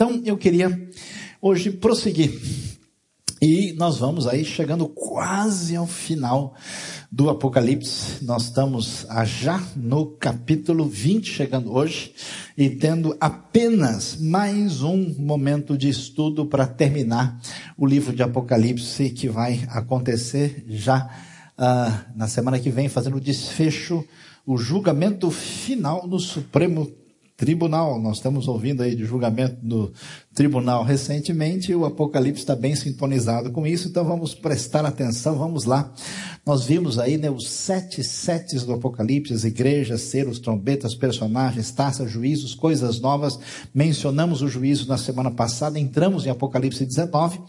Então eu queria hoje prosseguir. E nós vamos aí chegando quase ao final do Apocalipse. Nós estamos já no capítulo 20, chegando hoje, e tendo apenas mais um momento de estudo para terminar o livro de Apocalipse, que vai acontecer já uh, na semana que vem, fazendo o desfecho, o julgamento final no Supremo tribunal. Nós estamos ouvindo aí de julgamento do tribunal recentemente e o Apocalipse está bem sintonizado com isso, então vamos prestar atenção, vamos lá. Nós vimos aí né, os sete setes do Apocalipse, as igrejas, selos, trombetas, personagens, taças, juízos, coisas novas. Mencionamos o juízo na semana passada, entramos em Apocalipse 19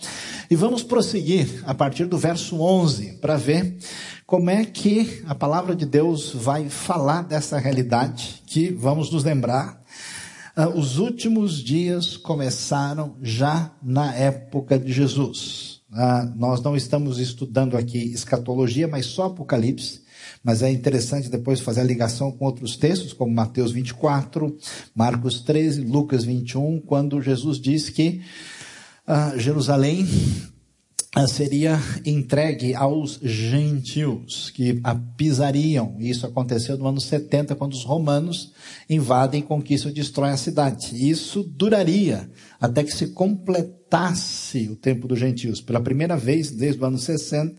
e vamos prosseguir a partir do verso 11 para ver como é que a palavra de Deus vai falar dessa realidade que vamos nos lembrar os últimos dias começaram já na época de Jesus. Ah, nós não estamos estudando aqui escatologia, mas só Apocalipse. Mas é interessante depois fazer a ligação com outros textos, como Mateus 24, Marcos 13, Lucas 21, quando Jesus diz que ah, Jerusalém seria entregue aos gentios que a pisariam. Isso aconteceu no ano 70, quando os romanos invadem, conquistam e destroem a cidade. Isso duraria até que se completasse o tempo dos gentios. Pela primeira vez, desde o ano 60,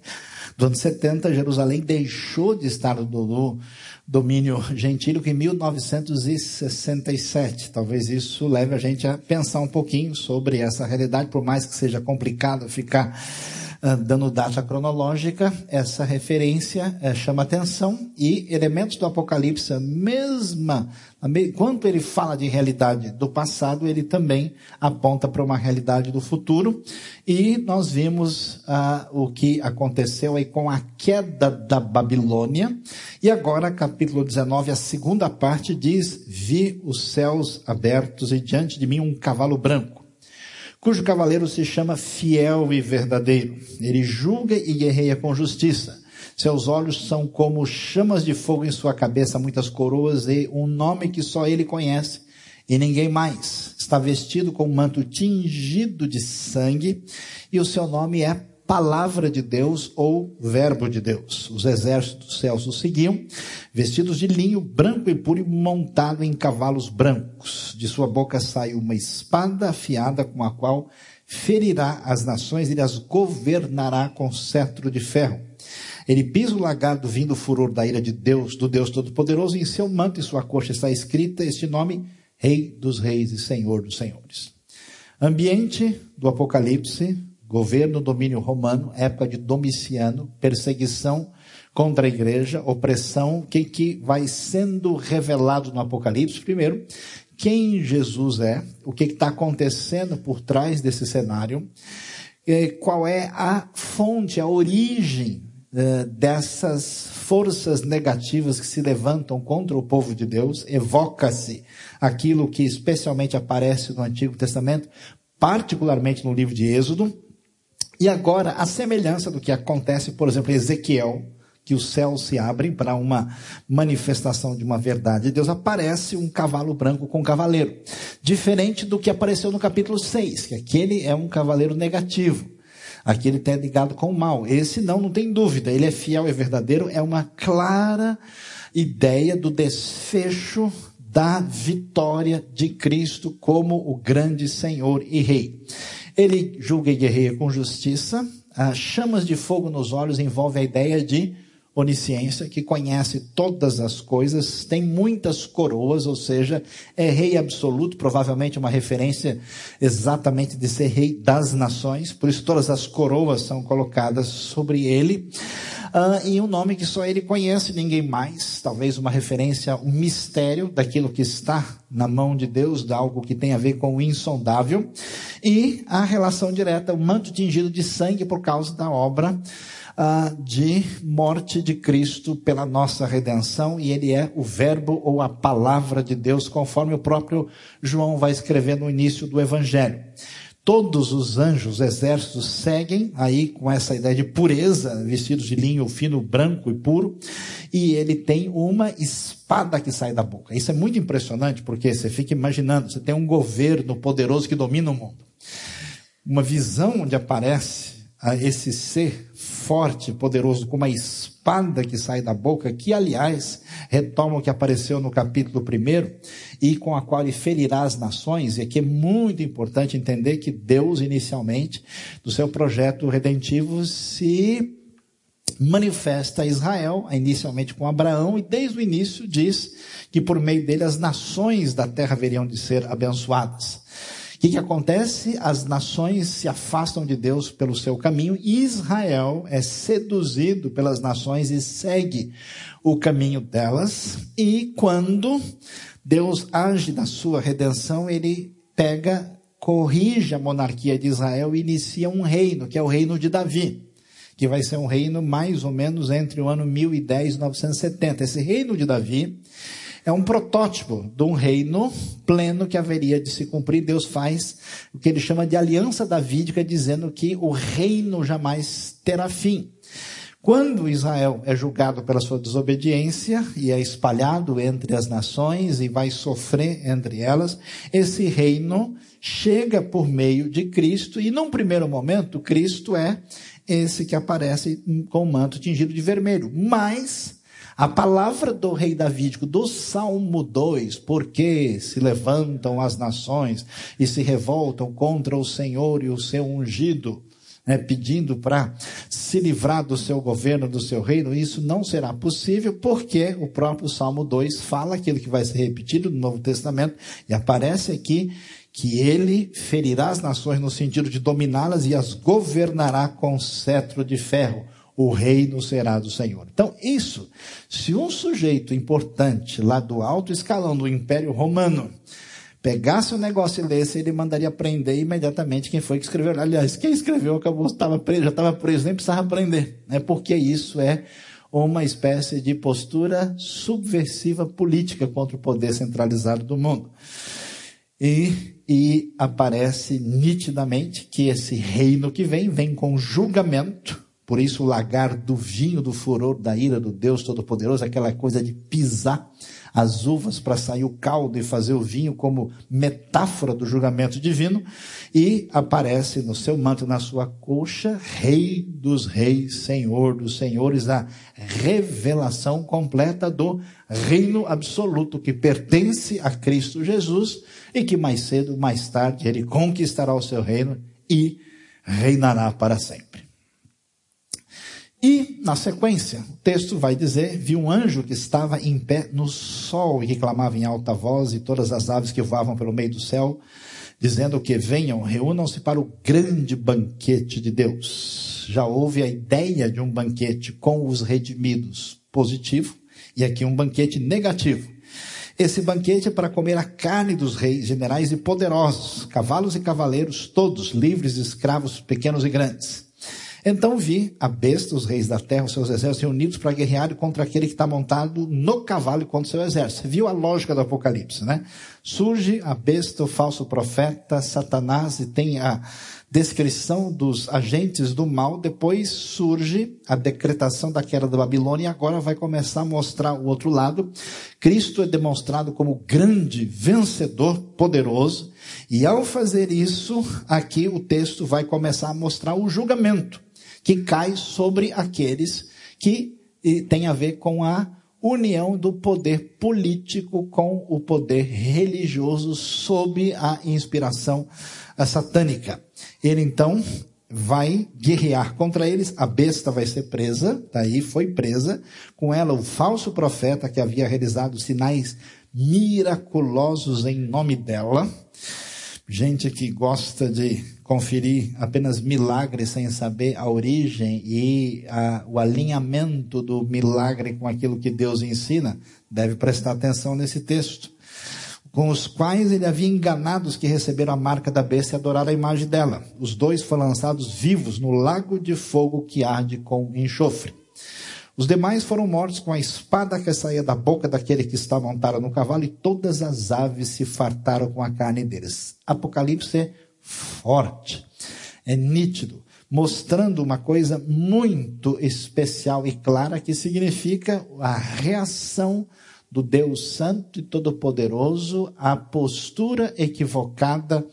do ano 70, Jerusalém deixou de estar no domínio gentílico em 1967. Talvez isso leve a gente a pensar um pouquinho sobre essa realidade, por mais que seja complicado ficar dando data cronológica, essa referência uh, chama atenção e elementos do Apocalipse, mesma Enquanto ele fala de realidade do passado, ele também aponta para uma realidade do futuro. E nós vimos ah, o que aconteceu aí com a queda da Babilônia. E agora, capítulo 19, a segunda parte diz: Vi os céus abertos e diante de mim um cavalo branco, cujo cavaleiro se chama Fiel e Verdadeiro. Ele julga e guerreia com justiça. Seus olhos são como chamas de fogo em sua cabeça, muitas coroas e um nome que só ele conhece e ninguém mais. Está vestido com um manto tingido de sangue e o seu nome é Palavra de Deus ou Verbo de Deus. Os exércitos dos céus o seguiam, vestidos de linho branco e puro e montado em cavalos brancos. De sua boca sai uma espada afiada com a qual ferirá as nações e as governará com cetro de ferro. Ele pisa o lagarto vindo o furor da ira de Deus, do Deus Todo-Poderoso, e em seu manto e sua coxa está escrita este nome, Rei dos Reis e Senhor dos Senhores. Ambiente do Apocalipse, governo, domínio romano, época de Domiciano, perseguição contra a igreja, opressão, que, que vai sendo revelado no Apocalipse? Primeiro, quem Jesus é, o que está acontecendo por trás desse cenário, qual é a fonte, a origem eh, dessas forças negativas que se levantam contra o povo de Deus, evoca-se aquilo que especialmente aparece no Antigo Testamento, particularmente no livro de Êxodo, e agora a semelhança do que acontece, por exemplo, em Ezequiel, que os céus se abrem para uma manifestação de uma verdade de Deus, aparece um cavalo branco com um cavaleiro. Diferente do que apareceu no capítulo 6, que aquele é um cavaleiro negativo. Aqui ele está ligado com o mal. Esse não, não tem dúvida. Ele é fiel e verdadeiro. É uma clara ideia do desfecho da vitória de Cristo como o grande Senhor e Rei. Ele julga e guerreia com justiça. As chamas de fogo nos olhos envolve a ideia de onisciência, que conhece todas as coisas, tem muitas coroas, ou seja, é rei absoluto, provavelmente uma referência exatamente de ser rei das nações, por isso todas as coroas são colocadas sobre ele. Uh, e um nome que só ele conhece, ninguém mais, talvez uma referência, um mistério daquilo que está na mão de Deus, de algo que tem a ver com o insondável, e a relação direta, o manto tingido de sangue por causa da obra ah, de morte de Cristo pela nossa redenção, e ele é o Verbo ou a palavra de Deus, conforme o próprio João vai escrever no início do Evangelho. Todos os anjos, exércitos, seguem aí com essa ideia de pureza, vestidos de linho fino, branco e puro, e ele tem uma espada que sai da boca. Isso é muito impressionante, porque você fica imaginando, você tem um governo poderoso que domina o mundo. Uma visão onde aparece esse ser forte, poderoso, com uma espada que sai da boca, que aliás retoma o que apareceu no capítulo 1 e com a qual ele ferirá as nações. E aqui é muito importante entender que Deus, inicialmente, do seu projeto redentivo, se manifesta a Israel, inicialmente com Abraão, e desde o início diz que por meio dele as nações da terra veriam de ser abençoadas que, que acontece? As nações se afastam de Deus pelo seu caminho e Israel é seduzido pelas nações e segue o caminho delas. E quando Deus age na sua redenção, ele pega, corrige a monarquia de Israel e inicia um reino, que é o reino de Davi que vai ser um reino mais ou menos entre o ano 1010 e 970. Esse reino de Davi é um protótipo de um reino pleno que haveria de se cumprir. Deus faz o que ele chama de aliança davídica, dizendo que o reino jamais terá fim. Quando Israel é julgado pela sua desobediência e é espalhado entre as nações e vai sofrer entre elas, esse reino chega por meio de Cristo e num primeiro momento Cristo é esse que aparece com o manto tingido de vermelho. Mas a palavra do rei Davídico, do Salmo 2, porque se levantam as nações e se revoltam contra o Senhor e o seu ungido, né, pedindo para se livrar do seu governo, do seu reino, isso não será possível, porque o próprio Salmo 2 fala aquilo que vai ser repetido no Novo Testamento, e aparece aqui que ele ferirá as nações no sentido de dominá-las e as governará com cetro de ferro o reino será do Senhor. Então, isso, se um sujeito importante lá do alto escalão do Império Romano pegasse o negócio e lesse, ele mandaria prender imediatamente quem foi que escreveu. Aliás, quem escreveu acabou, estava preso, já estava preso, nem precisava prender, né? porque isso é uma espécie de postura subversiva política contra o poder centralizado do mundo. E, e aparece nitidamente que esse reino que vem, vem com julgamento, por isso, o lagar do vinho do furor da ira do Deus Todo-Poderoso, aquela coisa de pisar as uvas para sair o caldo e fazer o vinho como metáfora do julgamento divino, e aparece no seu manto, na sua coxa, Rei dos Reis, Senhor dos Senhores, a revelação completa do reino absoluto que pertence a Cristo Jesus e que mais cedo, mais tarde, ele conquistará o seu reino e reinará para sempre. E, na sequência, o texto vai dizer: Vi um anjo que estava em pé no sol e que clamava em alta voz, e todas as aves que voavam pelo meio do céu, dizendo que venham, reúnam-se para o grande banquete de Deus. Já houve a ideia de um banquete com os redimidos, positivo, e aqui um banquete negativo. Esse banquete é para comer a carne dos reis, generais e poderosos, cavalos e cavaleiros, todos livres, escravos, pequenos e grandes. Então vi a besta, os reis da terra, os seus exércitos reunidos para guerrear contra aquele que está montado no cavalo e contra o seu exército. Viu a lógica do Apocalipse, né? Surge a besta, o falso profeta, Satanás, e tem a descrição dos agentes do mal, depois surge a decretação da queda da Babilônia e agora vai começar a mostrar o outro lado. Cristo é demonstrado como grande vencedor, poderoso, e ao fazer isso, aqui o texto vai começar a mostrar o julgamento que cai sobre aqueles que tem a ver com a união do poder político com o poder religioso sob a inspiração satânica. Ele então vai guerrear contra eles, a besta vai ser presa, daí foi presa, com ela o falso profeta que havia realizado sinais miraculosos em nome dela, gente que gosta de conferir apenas milagres sem saber a origem e a, o alinhamento do milagre com aquilo que Deus ensina, deve prestar atenção nesse texto. Com os quais ele havia enganado os que receberam a marca da besta e adoraram a imagem dela. Os dois foram lançados vivos no lago de fogo que arde com enxofre. Os demais foram mortos com a espada que saía da boca daquele que estava montado no cavalo, e todas as aves se fartaram com a carne deles. Apocalipse forte, é nítido, mostrando uma coisa muito especial e clara que significa a reação do Deus Santo e Todo-Poderoso à postura equivocada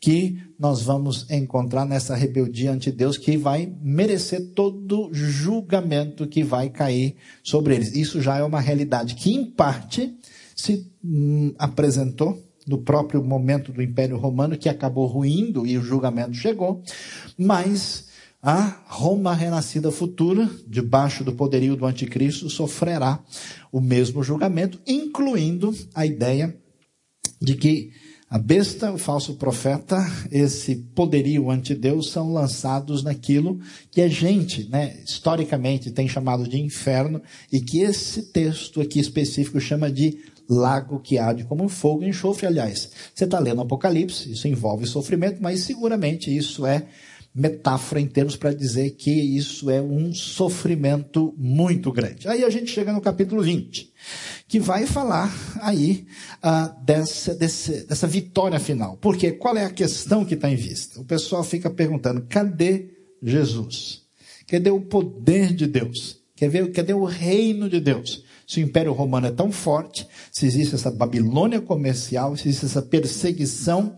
que nós vamos encontrar nessa rebeldia ante Deus que vai merecer todo julgamento que vai cair sobre eles. Isso já é uma realidade que, em parte, se hum, apresentou no próprio momento do Império Romano, que acabou ruindo e o julgamento chegou, mas a Roma renascida futura, debaixo do poderio do anticristo, sofrerá o mesmo julgamento, incluindo a ideia de que a besta, o falso profeta, esse poderio ante Deus são lançados naquilo que a gente, né, historicamente tem chamado de inferno e que esse texto aqui específico chama de lago que arde como fogo e enxofre, aliás. Você está lendo Apocalipse, isso envolve sofrimento, mas seguramente isso é metáfora em termos para dizer que isso é um sofrimento muito grande. Aí a gente chega no capítulo 20, que vai falar aí ah, dessa, desse, dessa vitória final. Porque qual é a questão que está em vista? O pessoal fica perguntando: cadê Jesus? Cadê o poder de Deus? Cadê o reino de Deus? Se o Império Romano é tão forte, se existe essa Babilônia comercial, se existe essa perseguição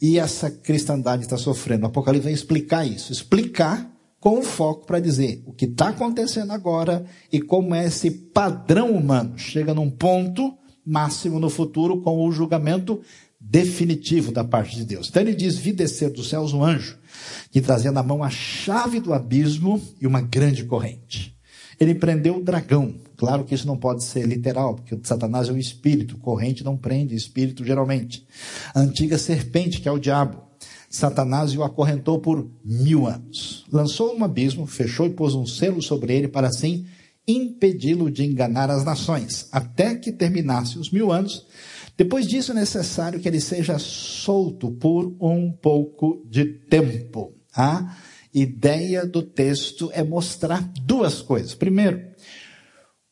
e essa cristandade está sofrendo. O Apocalipse vai explicar isso. Explicar com foco para dizer o que está acontecendo agora e como é esse padrão humano chega num ponto máximo no futuro com o julgamento definitivo da parte de Deus. Então ele diz: Vi descer dos céus um anjo que trazia na mão a chave do abismo e uma grande corrente. Ele prendeu o dragão. Claro que isso não pode ser literal, porque Satanás é um espírito, corrente não prende espírito geralmente. A antiga serpente, que é o diabo. Satanás o acorrentou por mil anos. Lançou um abismo, fechou e pôs um selo sobre ele para assim impedi-lo de enganar as nações, até que terminasse os mil anos. Depois disso é necessário que ele seja solto por um pouco de tempo. Ah, ideia do texto é mostrar duas coisas. Primeiro,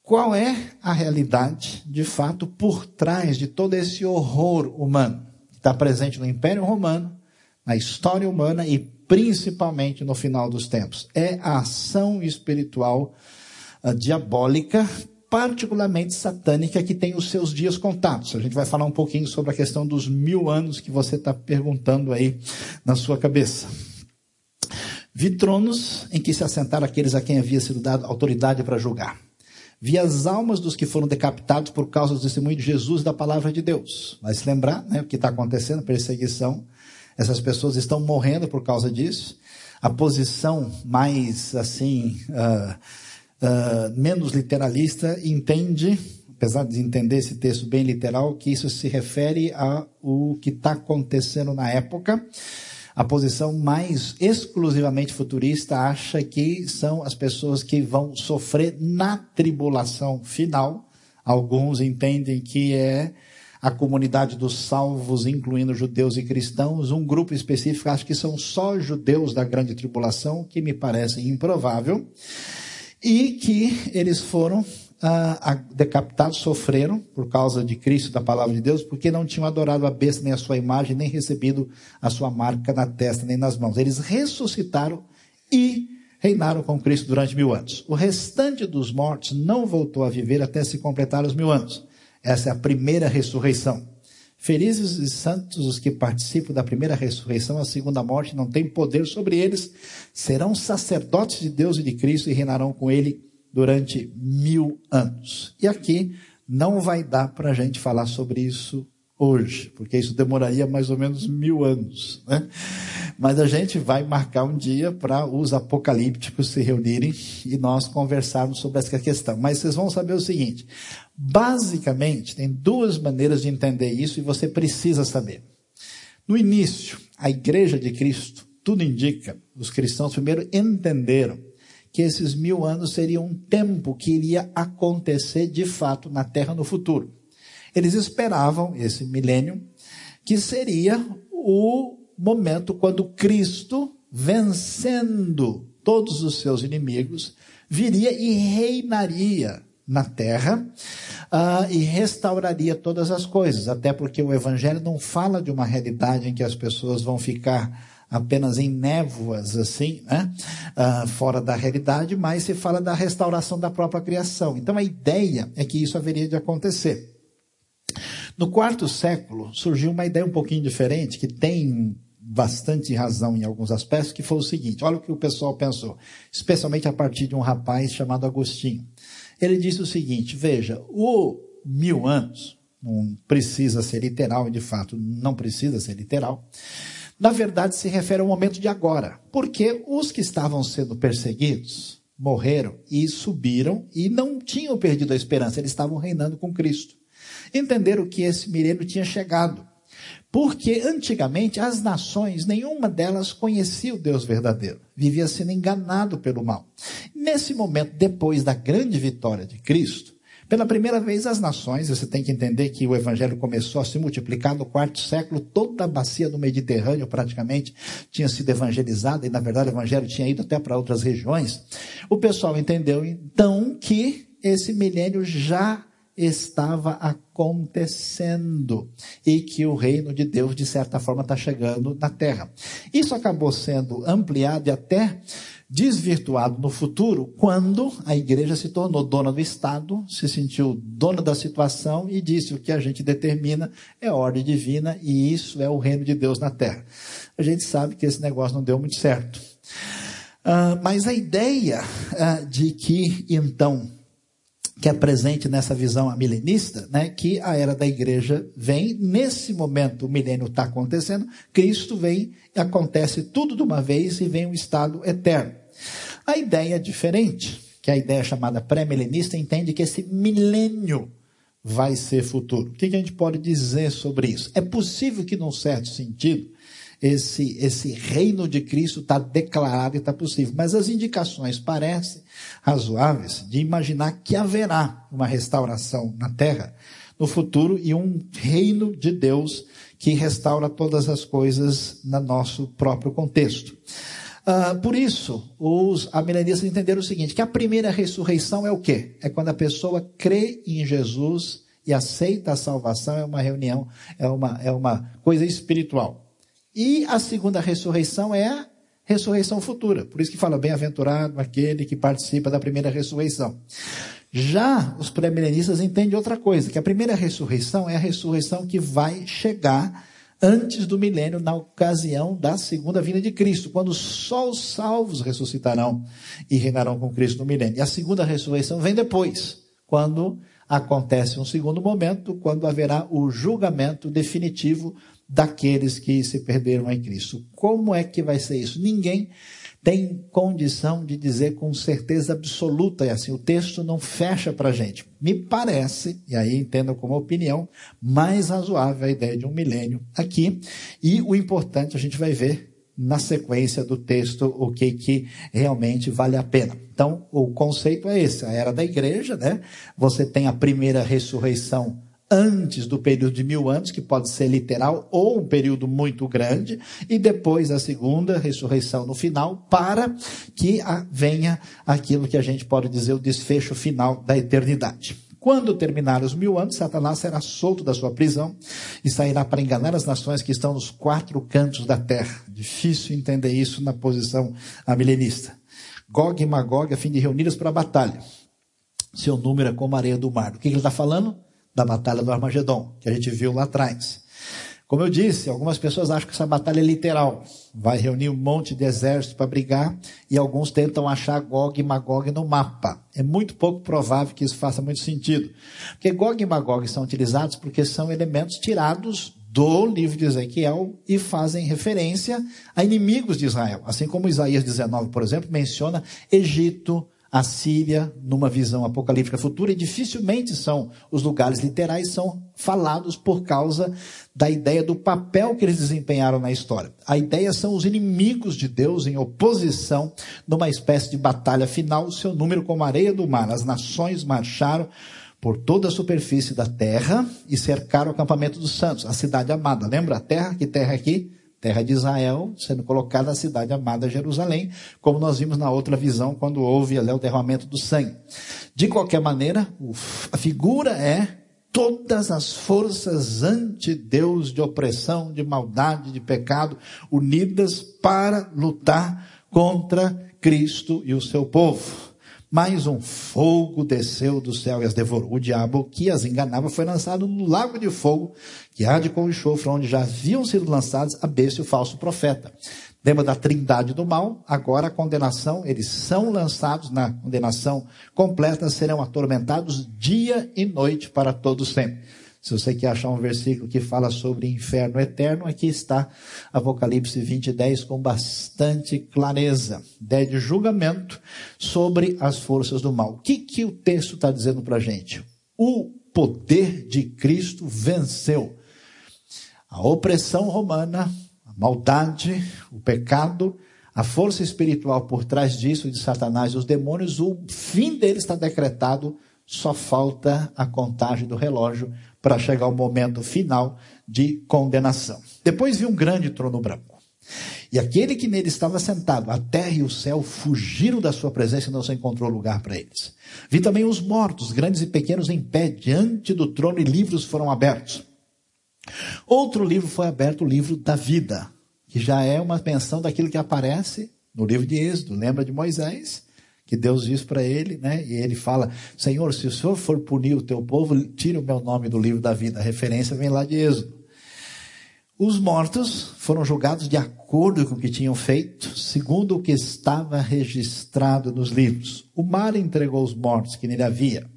qual é a realidade, de fato, por trás de todo esse horror humano que está presente no Império Romano, na história humana e principalmente no final dos tempos? É a ação espiritual uh, diabólica, particularmente satânica, que tem os seus dias contados. A gente vai falar um pouquinho sobre a questão dos mil anos que você está perguntando aí na sua cabeça. Vi tronos em que se assentaram aqueles a quem havia sido dado autoridade para julgar. Vi as almas dos que foram decapitados por causa do testemunho de Jesus e da palavra de Deus. Vai se lembrar né, o que está acontecendo, perseguição. Essas pessoas estão morrendo por causa disso. A posição mais, assim, uh, uh, menos literalista entende, apesar de entender esse texto bem literal, que isso se refere ao que está acontecendo na época. A posição mais exclusivamente futurista acha que são as pessoas que vão sofrer na tribulação final. Alguns entendem que é a comunidade dos salvos, incluindo judeus e cristãos. Um grupo específico acha que são só judeus da grande tribulação, que me parece improvável. E que eles foram ah, decapitados sofreram por causa de Cristo, da palavra de Deus, porque não tinham adorado a besta nem a sua imagem, nem recebido a sua marca na testa nem nas mãos. Eles ressuscitaram e reinaram com Cristo durante mil anos. O restante dos mortos não voltou a viver até se completar os mil anos. Essa é a primeira ressurreição. Felizes e santos os que participam da primeira ressurreição, a segunda morte não tem poder sobre eles, serão sacerdotes de Deus e de Cristo e reinarão com ele durante mil anos. E aqui não vai dar para a gente falar sobre isso hoje, porque isso demoraria mais ou menos mil anos. Né? Mas a gente vai marcar um dia para os apocalípticos se reunirem e nós conversarmos sobre essa questão. Mas vocês vão saber o seguinte: basicamente, tem duas maneiras de entender isso e você precisa saber. No início, a igreja de Cristo, tudo indica, os cristãos primeiro entenderam que esses mil anos seriam um tempo que iria acontecer de fato na Terra no futuro. Eles esperavam esse milênio, que seria o momento quando Cristo, vencendo todos os seus inimigos, viria e reinaria na terra uh, e restauraria todas as coisas, até porque o Evangelho não fala de uma realidade em que as pessoas vão ficar apenas em névoas, assim, né? Uh, fora da realidade, mas se fala da restauração da própria criação. Então a ideia é que isso haveria de acontecer. No quarto século surgiu uma ideia um pouquinho diferente, que tem bastante razão em alguns aspectos, que foi o seguinte: olha o que o pessoal pensou, especialmente a partir de um rapaz chamado Agostinho. Ele disse o seguinte: veja, o mil anos, não precisa ser literal, e de fato não precisa ser literal, na verdade se refere ao momento de agora, porque os que estavam sendo perseguidos morreram e subiram e não tinham perdido a esperança, eles estavam reinando com Cristo. Entenderam que esse milênio tinha chegado. Porque antigamente as nações, nenhuma delas conhecia o Deus verdadeiro, vivia sendo enganado pelo mal. Nesse momento, depois da grande vitória de Cristo, pela primeira vez, as nações, você tem que entender que o evangelho começou a se multiplicar no quarto século, toda a bacia do Mediterrâneo praticamente tinha sido evangelizada, e na verdade o evangelho tinha ido até para outras regiões. O pessoal entendeu então que esse milênio já estava acontecendo e que o reino de Deus, de certa forma, está chegando na terra. Isso acabou sendo ampliado e até desvirtuado no futuro, quando a igreja se tornou dona do Estado, se sentiu dona da situação e disse o que a gente determina é ordem divina e isso é o reino de Deus na terra. A gente sabe que esse negócio não deu muito certo. Uh, mas a ideia uh, de que, então, que é presente nessa visão milenista, né, que a era da igreja vem, nesse momento o milênio está acontecendo, Cristo vem acontece tudo de uma vez e vem um estado eterno. A ideia é diferente, que a ideia chamada pré-milenista entende que esse milênio vai ser futuro. O que a gente pode dizer sobre isso? É possível que, num certo sentido, esse, esse reino de Cristo está declarado e está possível. Mas as indicações parecem razoáveis de imaginar que haverá uma restauração na terra no futuro e um reino de Deus que restaura todas as coisas no nosso próprio contexto. Uh, por isso, os amilenistas entenderam o seguinte, que a primeira ressurreição é o quê? É quando a pessoa crê em Jesus e aceita a salvação, é uma reunião, é uma, é uma coisa espiritual. E a segunda ressurreição é a ressurreição futura. Por isso que fala bem-aventurado aquele que participa da primeira ressurreição. Já os pré-milenistas entendem outra coisa, que a primeira ressurreição é a ressurreição que vai chegar antes do milênio, na ocasião da segunda vinda de Cristo, quando só os salvos ressuscitarão e reinarão com Cristo no milênio. E a segunda ressurreição vem depois, quando acontece um segundo momento, quando haverá o julgamento definitivo daqueles que se perderam em Cristo. Como é que vai ser isso? Ninguém tem condição de dizer com certeza absoluta, e assim, o texto não fecha para a gente. Me parece, e aí entenda como opinião, mais razoável a ideia de um milênio aqui, e o importante a gente vai ver na sequência do texto o que, que realmente vale a pena. Então, o conceito é esse, a era da igreja, né? Você tem a primeira ressurreição antes do período de mil anos, que pode ser literal ou um período muito grande, e depois a segunda ressurreição no final, para que venha aquilo que a gente pode dizer o desfecho final da eternidade. Quando terminar os mil anos, Satanás será solto da sua prisão e sairá para enganar as nações que estão nos quatro cantos da terra. Difícil entender isso na posição milenista. Gog e Magog a fim de reuni-los para a batalha. Seu número é como a areia do mar. O que ele está falando? Da batalha do Armagedon, que a gente viu lá atrás. Como eu disse, algumas pessoas acham que essa batalha é literal. Vai reunir um monte de exército para brigar e alguns tentam achar Gog e Magog no mapa. É muito pouco provável que isso faça muito sentido. Porque Gog e Magog são utilizados porque são elementos tirados do livro de Ezequiel e fazem referência a inimigos de Israel. Assim como Isaías 19, por exemplo, menciona Egito, a Síria numa visão apocalíptica futura e dificilmente são os lugares literais são falados por causa da ideia do papel que eles desempenharam na história. A ideia são os inimigos de Deus em oposição numa espécie de batalha final, seu número como areia do mar. As nações marcharam por toda a superfície da terra e cercaram o acampamento dos santos, a cidade amada. Lembra a terra? Que terra aqui? Terra de Israel, sendo colocada a cidade amada Jerusalém, como nós vimos na outra visão quando houve ali o derramamento do sangue. De qualquer maneira, a figura é todas as forças anti-Deus de opressão, de maldade, de pecado, unidas para lutar contra Cristo e o seu povo. Mais um fogo desceu do céu e as devorou. O diabo que as enganava foi lançado no lago de fogo, que há de com enxofre, onde já haviam sido lançados a besta e o falso profeta. Lembra da trindade do mal? Agora a condenação, eles são lançados na condenação completa, serão atormentados dia e noite para todos sempre. Se você quer achar um versículo que fala sobre inferno eterno, aqui está Apocalipse 20, 10 com bastante clareza. Ideia de julgamento sobre as forças do mal. O que, que o texto está dizendo para a gente? O poder de Cristo venceu a opressão romana, a maldade, o pecado, a força espiritual por trás disso, de Satanás e os demônios, o fim deles está decretado, só falta a contagem do relógio para chegar ao momento final de condenação. Depois vi um grande trono branco. E aquele que nele estava sentado, a terra e o céu fugiram da sua presença e não se encontrou lugar para eles. Vi também os mortos, grandes e pequenos, em pé diante do trono e livros foram abertos. Outro livro foi aberto, o livro da vida, que já é uma menção daquilo que aparece no livro de Êxodo. Lembra de Moisés? Que Deus diz para ele, né? E ele fala: Senhor, se o Senhor for punir o teu povo, tire o meu nome do livro da vida. A referência vem lá de Êxodo. Os mortos foram julgados de acordo com o que tinham feito, segundo o que estava registrado nos livros. O mar entregou os mortos que nele havia.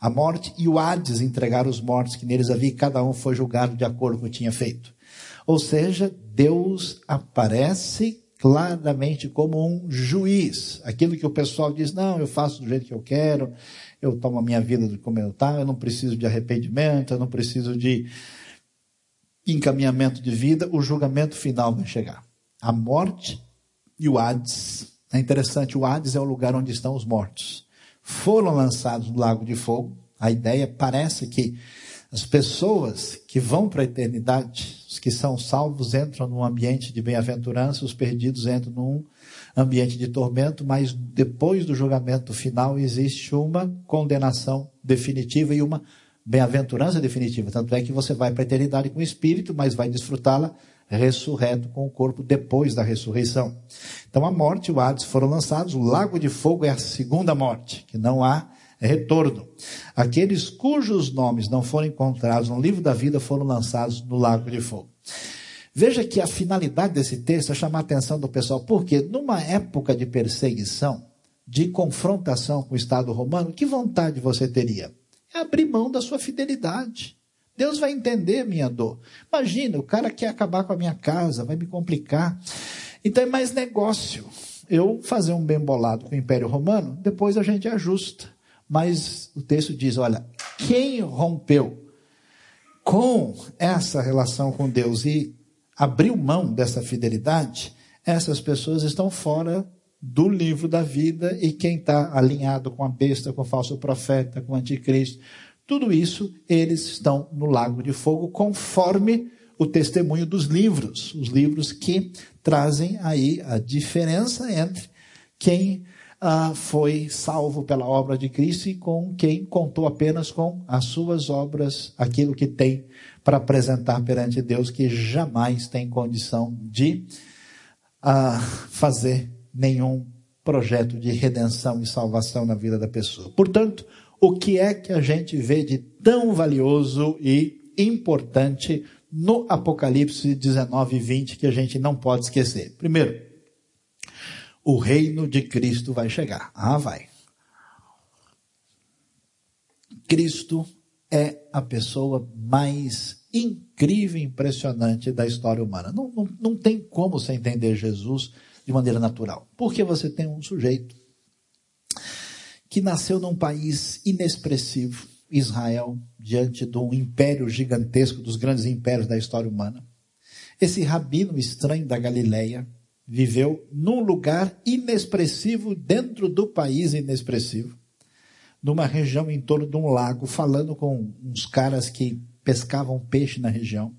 A morte e o Hades entregaram os mortos que neles havia, e cada um foi julgado de acordo com o que tinha feito. Ou seja, Deus aparece claramente como um juiz. Aquilo que o pessoal diz, não, eu faço do jeito que eu quero, eu tomo a minha vida como eu está, eu não preciso de arrependimento, eu não preciso de encaminhamento de vida, o julgamento final vai chegar. A morte e o Hades. É interessante, o Hades é o lugar onde estão os mortos. Foram lançados no lago de fogo. A ideia parece que as pessoas que vão para a eternidade, os que são salvos entram num ambiente de bem-aventurança, os perdidos entram num ambiente de tormento, mas depois do julgamento final existe uma condenação definitiva e uma bem-aventurança definitiva. Tanto é que você vai para a eternidade com o espírito, mas vai desfrutá-la ressurreto com o corpo depois da ressurreição. Então a morte e o Hades foram lançados, o lago de fogo é a segunda morte, que não há retorno. Aqueles cujos nomes não foram encontrados no livro da vida foram lançados no lago de fogo. Veja que a finalidade desse texto é chamar a atenção do pessoal, porque numa época de perseguição, de confrontação com o Estado romano, que vontade você teria? É abrir mão da sua fidelidade. Deus vai entender minha dor. Imagina, o cara quer acabar com a minha casa, vai me complicar. Então é mais negócio. Eu fazer um bem bolado com o Império Romano, depois a gente ajusta. Mas o texto diz: olha, quem rompeu com essa relação com Deus e abriu mão dessa fidelidade, essas pessoas estão fora do livro da vida e quem está alinhado com a besta, com o falso profeta, com o anticristo, tudo isso eles estão no lago de fogo conforme o testemunho dos livros, os livros que trazem aí a diferença entre quem ah, foi salvo pela obra de Cristo e com quem contou apenas com as suas obras, aquilo que tem para apresentar perante Deus, que jamais tem condição de ah, fazer nenhum projeto de redenção e salvação na vida da pessoa. Portanto, o que é que a gente vê de tão valioso e importante no Apocalipse 19 e 20 que a gente não pode esquecer? Primeiro, o reino de Cristo vai chegar. Ah, vai. Cristo é a pessoa mais incrível e impressionante da história humana. Não, não, não tem como você entender Jesus de maneira natural. Porque você tem um sujeito que nasceu num país inexpressivo, Israel, diante de um império gigantesco, dos grandes impérios da história humana. Esse rabino estranho da Galileia, viveu num lugar inexpressivo dentro do país inexpressivo, numa região em torno de um lago, falando com uns caras que pescavam peixe na região.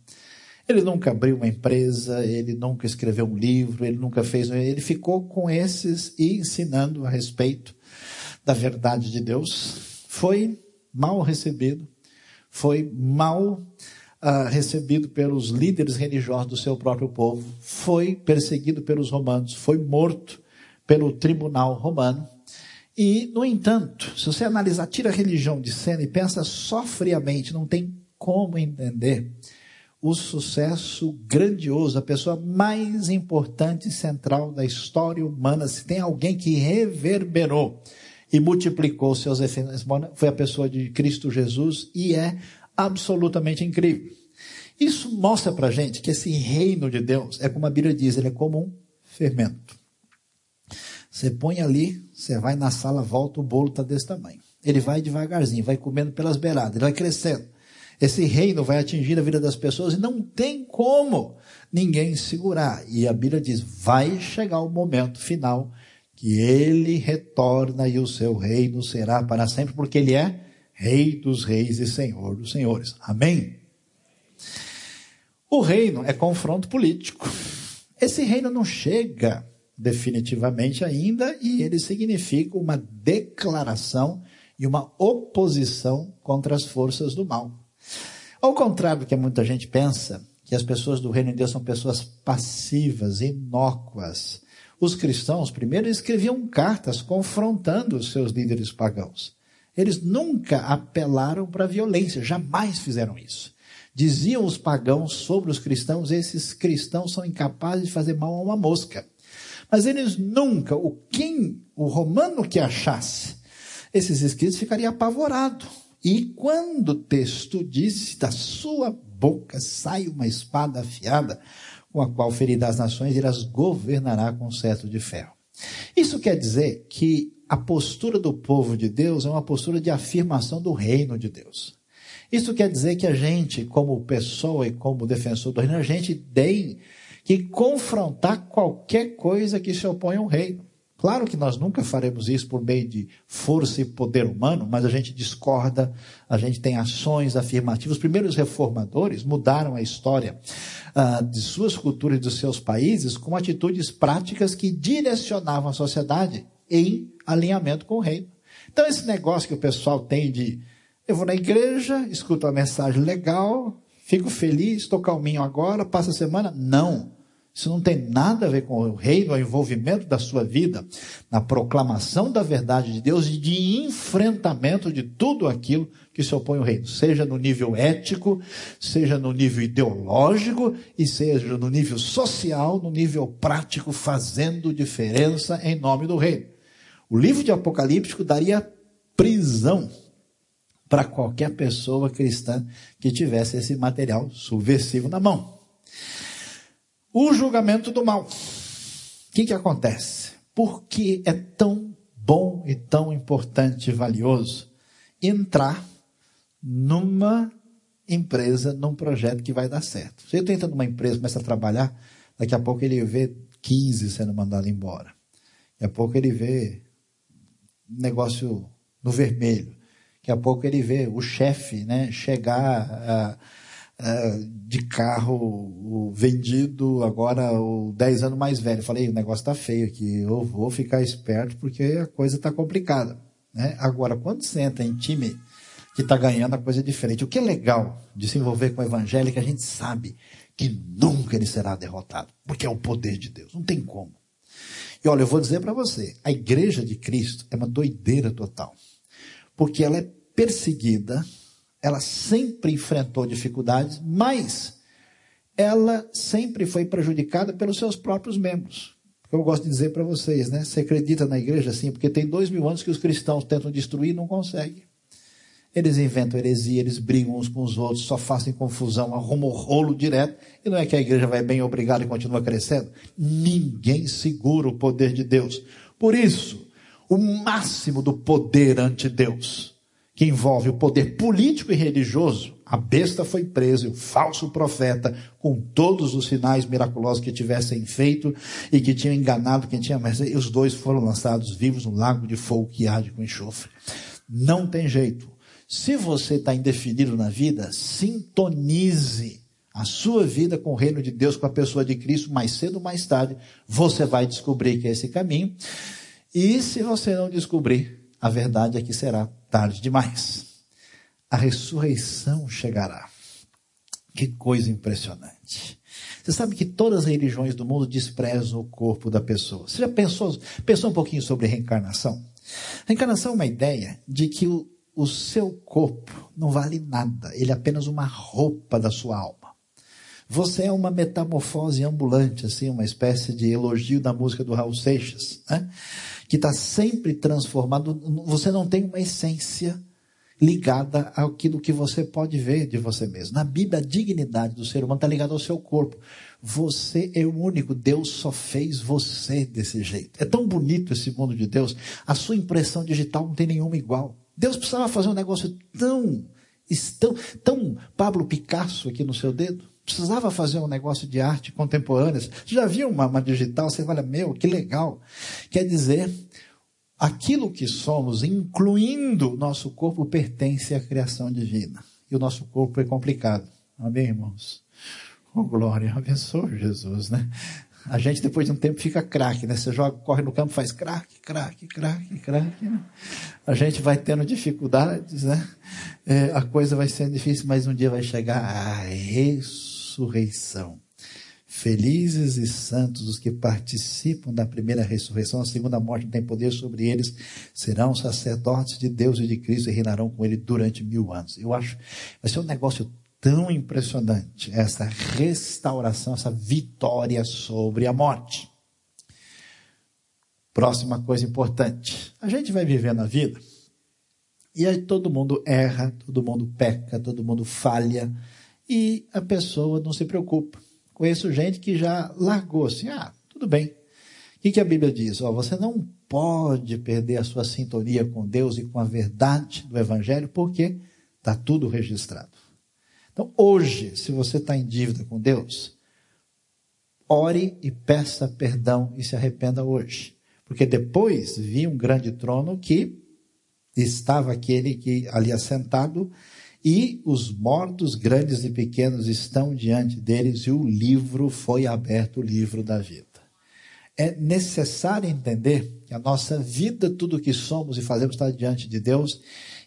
Ele nunca abriu uma empresa, ele nunca escreveu um livro, ele nunca fez. Ele ficou com esses e ensinando a respeito da verdade de Deus. Foi mal recebido, foi mal uh, recebido pelos líderes religiosos do seu próprio povo, foi perseguido pelos romanos, foi morto pelo tribunal romano. E, no entanto, se você analisar, tira a religião de cena e pensa só friamente, não tem como entender o sucesso grandioso, a pessoa mais importante e central da história humana. Se tem alguém que reverberou e multiplicou seus efeitos, foi a pessoa de Cristo Jesus e é absolutamente incrível. Isso mostra para gente que esse reino de Deus é como a Bíblia diz, ele é como um fermento. Você põe ali, você vai na sala, volta, o bolo está desse tamanho. Ele vai devagarzinho, vai comendo pelas beiradas, ele vai crescendo. Esse reino vai atingir a vida das pessoas e não tem como ninguém segurar. E a Bíblia diz: vai chegar o momento final que ele retorna e o seu reino será para sempre, porque ele é Rei dos Reis e Senhor dos Senhores. Amém? O reino é confronto político. Esse reino não chega definitivamente ainda e ele significa uma declaração e uma oposição contra as forças do mal. Ao contrário do que muita gente pensa, que as pessoas do reino de Deus são pessoas passivas, inócuas. Os cristãos primeiro escreviam cartas confrontando os seus líderes pagãos. Eles nunca apelaram para a violência, jamais fizeram isso. Diziam os pagãos sobre os cristãos, esses cristãos são incapazes de fazer mal a uma mosca. Mas eles nunca, o quem, o romano que achasse esses escritos ficaria apavorado. E quando o texto diz, da sua boca sai uma espada afiada, com a qual ferirá as nações, ele as governará com cetro de ferro. Isso quer dizer que a postura do povo de Deus é uma postura de afirmação do reino de Deus. Isso quer dizer que a gente, como pessoa e como defensor do reino, a gente tem que confrontar qualquer coisa que se opõe ao reino. Claro que nós nunca faremos isso por meio de força e poder humano, mas a gente discorda, a gente tem ações afirmativas. Os primeiros reformadores mudaram a história uh, de suas culturas e dos seus países com atitudes práticas que direcionavam a sociedade em alinhamento com o reino. Então, esse negócio que o pessoal tem de eu vou na igreja, escuto uma mensagem legal, fico feliz, estou calminho agora, passa a semana. Não. Isso não tem nada a ver com o reino, o envolvimento da sua vida na proclamação da verdade de Deus e de enfrentamento de tudo aquilo que se opõe ao reino, seja no nível ético, seja no nível ideológico e seja no nível social, no nível prático, fazendo diferença em nome do reino. O livro de Apocalíptico daria prisão para qualquer pessoa cristã que tivesse esse material subversivo na mão. O julgamento do mal. O que, que acontece? Por que é tão bom e tão importante e valioso entrar numa empresa, num projeto que vai dar certo? Você entra numa empresa, começa a trabalhar, daqui a pouco ele vê 15 sendo mandado embora. Daqui a pouco ele vê negócio no vermelho. Daqui a pouco ele vê o chefe né, chegar. Uh, uh, de carro vendido agora o 10 anos mais velho. Falei, o negócio está feio aqui, eu vou ficar esperto porque a coisa está complicada. Né? Agora, quando você entra em time que está ganhando, a coisa é diferente. O que é legal de se envolver com o evangelho é que a gente sabe que nunca ele será derrotado, porque é o poder de Deus, não tem como. E olha, eu vou dizer para você, a igreja de Cristo é uma doideira total, porque ela é perseguida, ela sempre enfrentou dificuldades, mas ela sempre foi prejudicada pelos seus próprios membros. Eu gosto de dizer para vocês, né? Você acredita na igreja assim? Porque tem dois mil anos que os cristãos tentam destruir e não conseguem. Eles inventam heresia, eles brigam uns com os outros, só fazem confusão, arrumam rolo direto. E não é que a igreja vai bem obrigada e continua crescendo? Ninguém segura o poder de Deus. Por isso, o máximo do poder ante Deus que envolve o poder político e religioso, a besta foi presa o falso profeta, com todos os sinais miraculosos que tivessem feito e que tinham enganado quem tinha, mas os dois foram lançados vivos no lago de fogo que arde com enxofre. Não tem jeito. Se você está indefinido na vida, sintonize a sua vida com o reino de Deus, com a pessoa de Cristo, mais cedo ou mais tarde, você vai descobrir que é esse caminho. E se você não descobrir, a verdade é que será tarde demais. A ressurreição chegará. Que coisa impressionante. Você sabe que todas as religiões do mundo desprezam o corpo da pessoa. Você já pensou, pensou um pouquinho sobre reencarnação? Reencarnação é uma ideia de que o, o seu corpo não vale nada, ele é apenas uma roupa da sua alma. Você é uma metamorfose ambulante, assim, uma espécie de elogio da música do Raul Seixas, né? que está sempre transformado. Você não tem uma essência ligada àquilo que você pode ver de você mesmo. Na Bíblia, a dignidade do ser humano está ligada ao seu corpo. Você é o único, Deus só fez você desse jeito. É tão bonito esse mundo de Deus, a sua impressão digital não tem nenhuma igual. Deus precisava fazer um negócio tão, tão, tão Pablo Picasso aqui no seu dedo precisava fazer um negócio de arte contemporânea. Você já viu uma, uma digital? Você fala, meu, que legal. Quer dizer, aquilo que somos, incluindo nosso corpo, pertence à criação divina. E o nosso corpo é complicado. Amém, irmãos? Oh, glória, abençoe Jesus, né? A gente, depois de um tempo, fica craque, né? Você joga, corre no campo, faz craque, craque, craque, craque. Né? A gente vai tendo dificuldades, né? É, a coisa vai sendo difícil, mas um dia vai chegar a ressurreição. Felizes e santos os que participam da primeira ressurreição, a segunda morte não tem poder sobre eles, serão sacerdotes de Deus e de Cristo e reinarão com ele durante mil anos. Eu acho, vai ser um negócio tão impressionante essa restauração, essa vitória sobre a morte. Próxima coisa importante. A gente vai viver na vida e aí todo mundo erra, todo mundo peca, todo mundo falha e a pessoa não se preocupa. Conheço gente que já largou assim, ah, tudo bem. O que, que a Bíblia diz? Oh, você não pode perder a sua sintonia com Deus e com a verdade do Evangelho, porque está tudo registrado. Então, hoje, se você está em dívida com Deus, ore e peça perdão e se arrependa hoje. Porque depois vi um grande trono que estava aquele que ali assentado e os mortos, grandes e pequenos, estão diante deles e o livro foi aberto, o livro da vida. É necessário entender que a nossa vida, tudo o que somos e fazemos está diante de Deus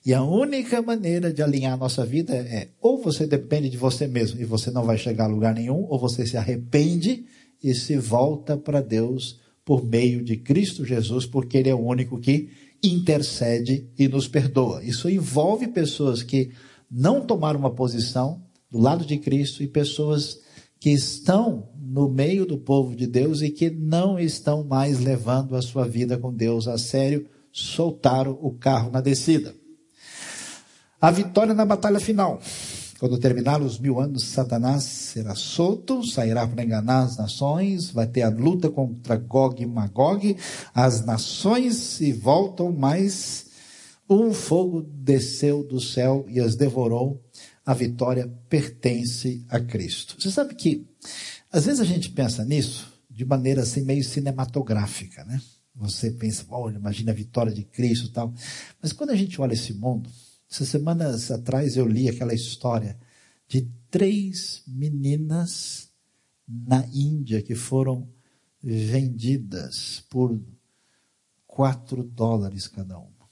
e a única maneira de alinhar a nossa vida é ou você depende de você mesmo e você não vai chegar a lugar nenhum, ou você se arrepende e se volta para Deus por meio de Cristo Jesus, porque Ele é o único que intercede e nos perdoa. Isso envolve pessoas que não tomaram uma posição do lado de Cristo e pessoas que estão no meio do povo de Deus e que não estão mais levando a sua vida com Deus a sério, soltaram o carro na descida. A vitória na batalha final. Quando terminar os mil anos, Satanás será solto, sairá para enganar as nações, vai ter a luta contra Gog e Magog, as nações se voltam, mas um fogo desceu do céu e as devorou. A vitória pertence a Cristo. Você sabe que, às vezes a gente pensa nisso de maneira assim meio cinematográfica, né? Você pensa, olha, imagina a vitória de Cristo e tal. Mas quando a gente olha esse mundo, essas semanas atrás eu li aquela história de três meninas na Índia que foram vendidas por quatro dólares cada uma.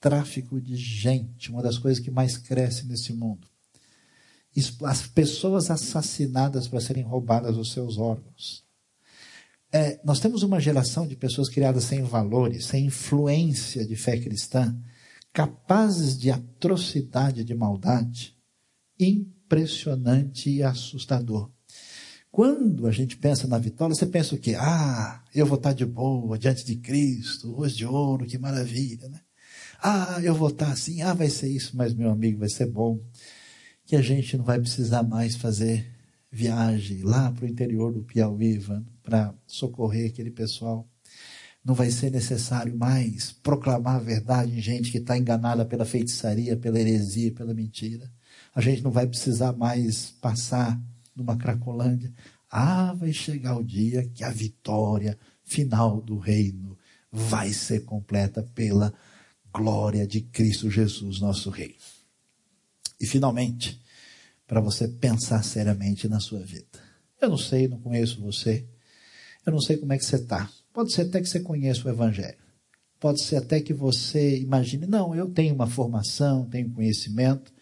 Tráfico de gente, uma das coisas que mais cresce nesse mundo. As pessoas assassinadas para serem roubadas os seus órgãos. É, nós temos uma geração de pessoas criadas sem valores, sem influência de fé cristã, capazes de atrocidade, de maldade, impressionante e assustador. Quando a gente pensa na vitória, você pensa o quê? Ah, eu vou estar de boa diante de Cristo, rosto de ouro, que maravilha, né? Ah, eu vou estar assim, ah, vai ser isso, mas meu amigo, vai ser bom. Que a gente não vai precisar mais fazer viagem lá para o interior do Piauí, para socorrer aquele pessoal não vai ser necessário mais proclamar a verdade em gente que está enganada pela feitiçaria, pela heresia, pela mentira. A gente não vai precisar mais passar numa cracolândia. Ah, vai chegar o dia que a vitória final do reino vai ser completa pela glória de Cristo Jesus, nosso Rei. E finalmente, para você pensar seriamente na sua vida. Eu não sei, não conheço você. Eu não sei como é que você está. Pode ser até que você conheça o Evangelho. Pode ser até que você imagine, não, eu tenho uma formação, tenho conhecimento,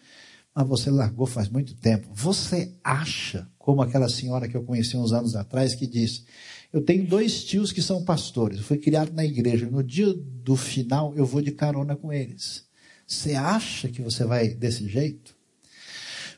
mas você largou faz muito tempo. Você acha, como aquela senhora que eu conheci uns anos atrás, que disse: Eu tenho dois tios que são pastores, eu fui criado na igreja, no dia do final eu vou de carona com eles. Você acha que você vai desse jeito?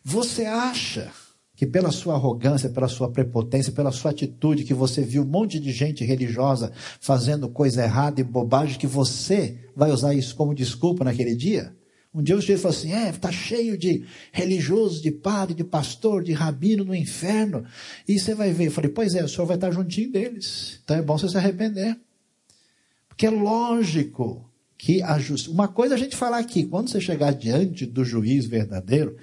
Você acha que pela sua arrogância, pela sua prepotência, pela sua atitude, que você viu um monte de gente religiosa fazendo coisa errada e bobagem, que você vai usar isso como desculpa naquele dia? Um dia o sujeito falou assim: é, está cheio de religiosos, de padre, de pastor, de rabino no inferno. E você vai ver. Eu falei: pois é, o senhor vai estar juntinho deles. Então é bom você se arrepender. Porque é lógico que a justiça. Uma coisa a gente falar aqui: quando você chegar diante do juiz verdadeiro,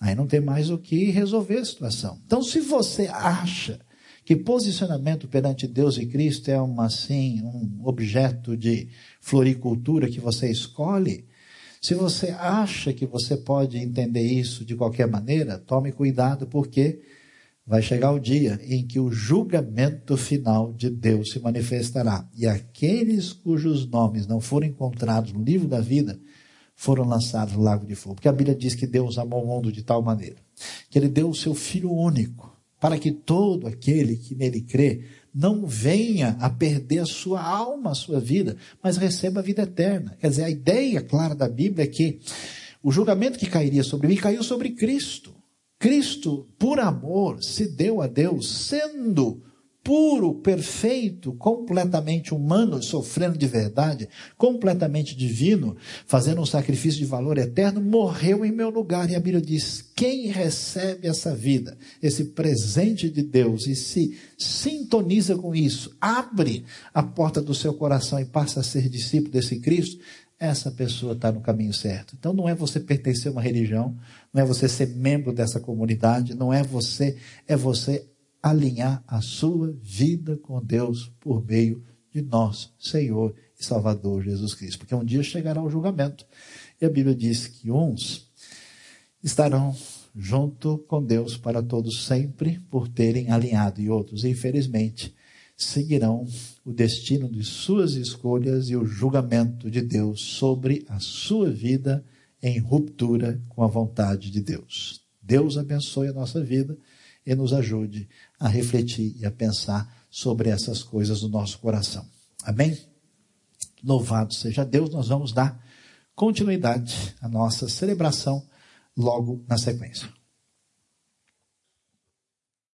aí não tem mais o que resolver a situação. Então, se você acha que posicionamento perante Deus e Cristo é uma, assim, um objeto de floricultura que você escolhe, se você acha que você pode entender isso de qualquer maneira, tome cuidado, porque vai chegar o dia em que o julgamento final de Deus se manifestará. E aqueles cujos nomes não foram encontrados no livro da vida foram lançados no lago de fogo. Porque a Bíblia diz que Deus amou o mundo de tal maneira que ele deu o seu Filho único para que todo aquele que nele crê não venha a perder a sua alma, a sua vida, mas receba a vida eterna. Quer dizer, a ideia clara da Bíblia é que o julgamento que cairia sobre mim caiu sobre Cristo. Cristo, por amor, se deu a Deus, sendo puro, perfeito, completamente humano, sofrendo de verdade, completamente divino, fazendo um sacrifício de valor eterno, morreu em meu lugar. E a Bíblia diz: quem recebe essa vida, esse presente de Deus e se sintoniza com isso, abre a porta do seu coração e passa a ser discípulo desse Cristo, essa pessoa está no caminho certo. Então não é você pertencer a uma religião, não é você ser membro dessa comunidade, não é você, é você alinhar a sua vida com Deus por meio de nosso Senhor e Salvador Jesus Cristo. Porque um dia chegará o julgamento. E a Bíblia diz que uns estarão junto com Deus para todos sempre por terem alinhado, e outros, infelizmente, seguirão o destino de suas escolhas e o julgamento de Deus sobre a sua vida em ruptura com a vontade de Deus. Deus abençoe a nossa vida e nos ajude a refletir e a pensar sobre essas coisas no nosso coração. Amém? Louvado seja Deus, nós vamos dar continuidade à nossa celebração logo na sequência.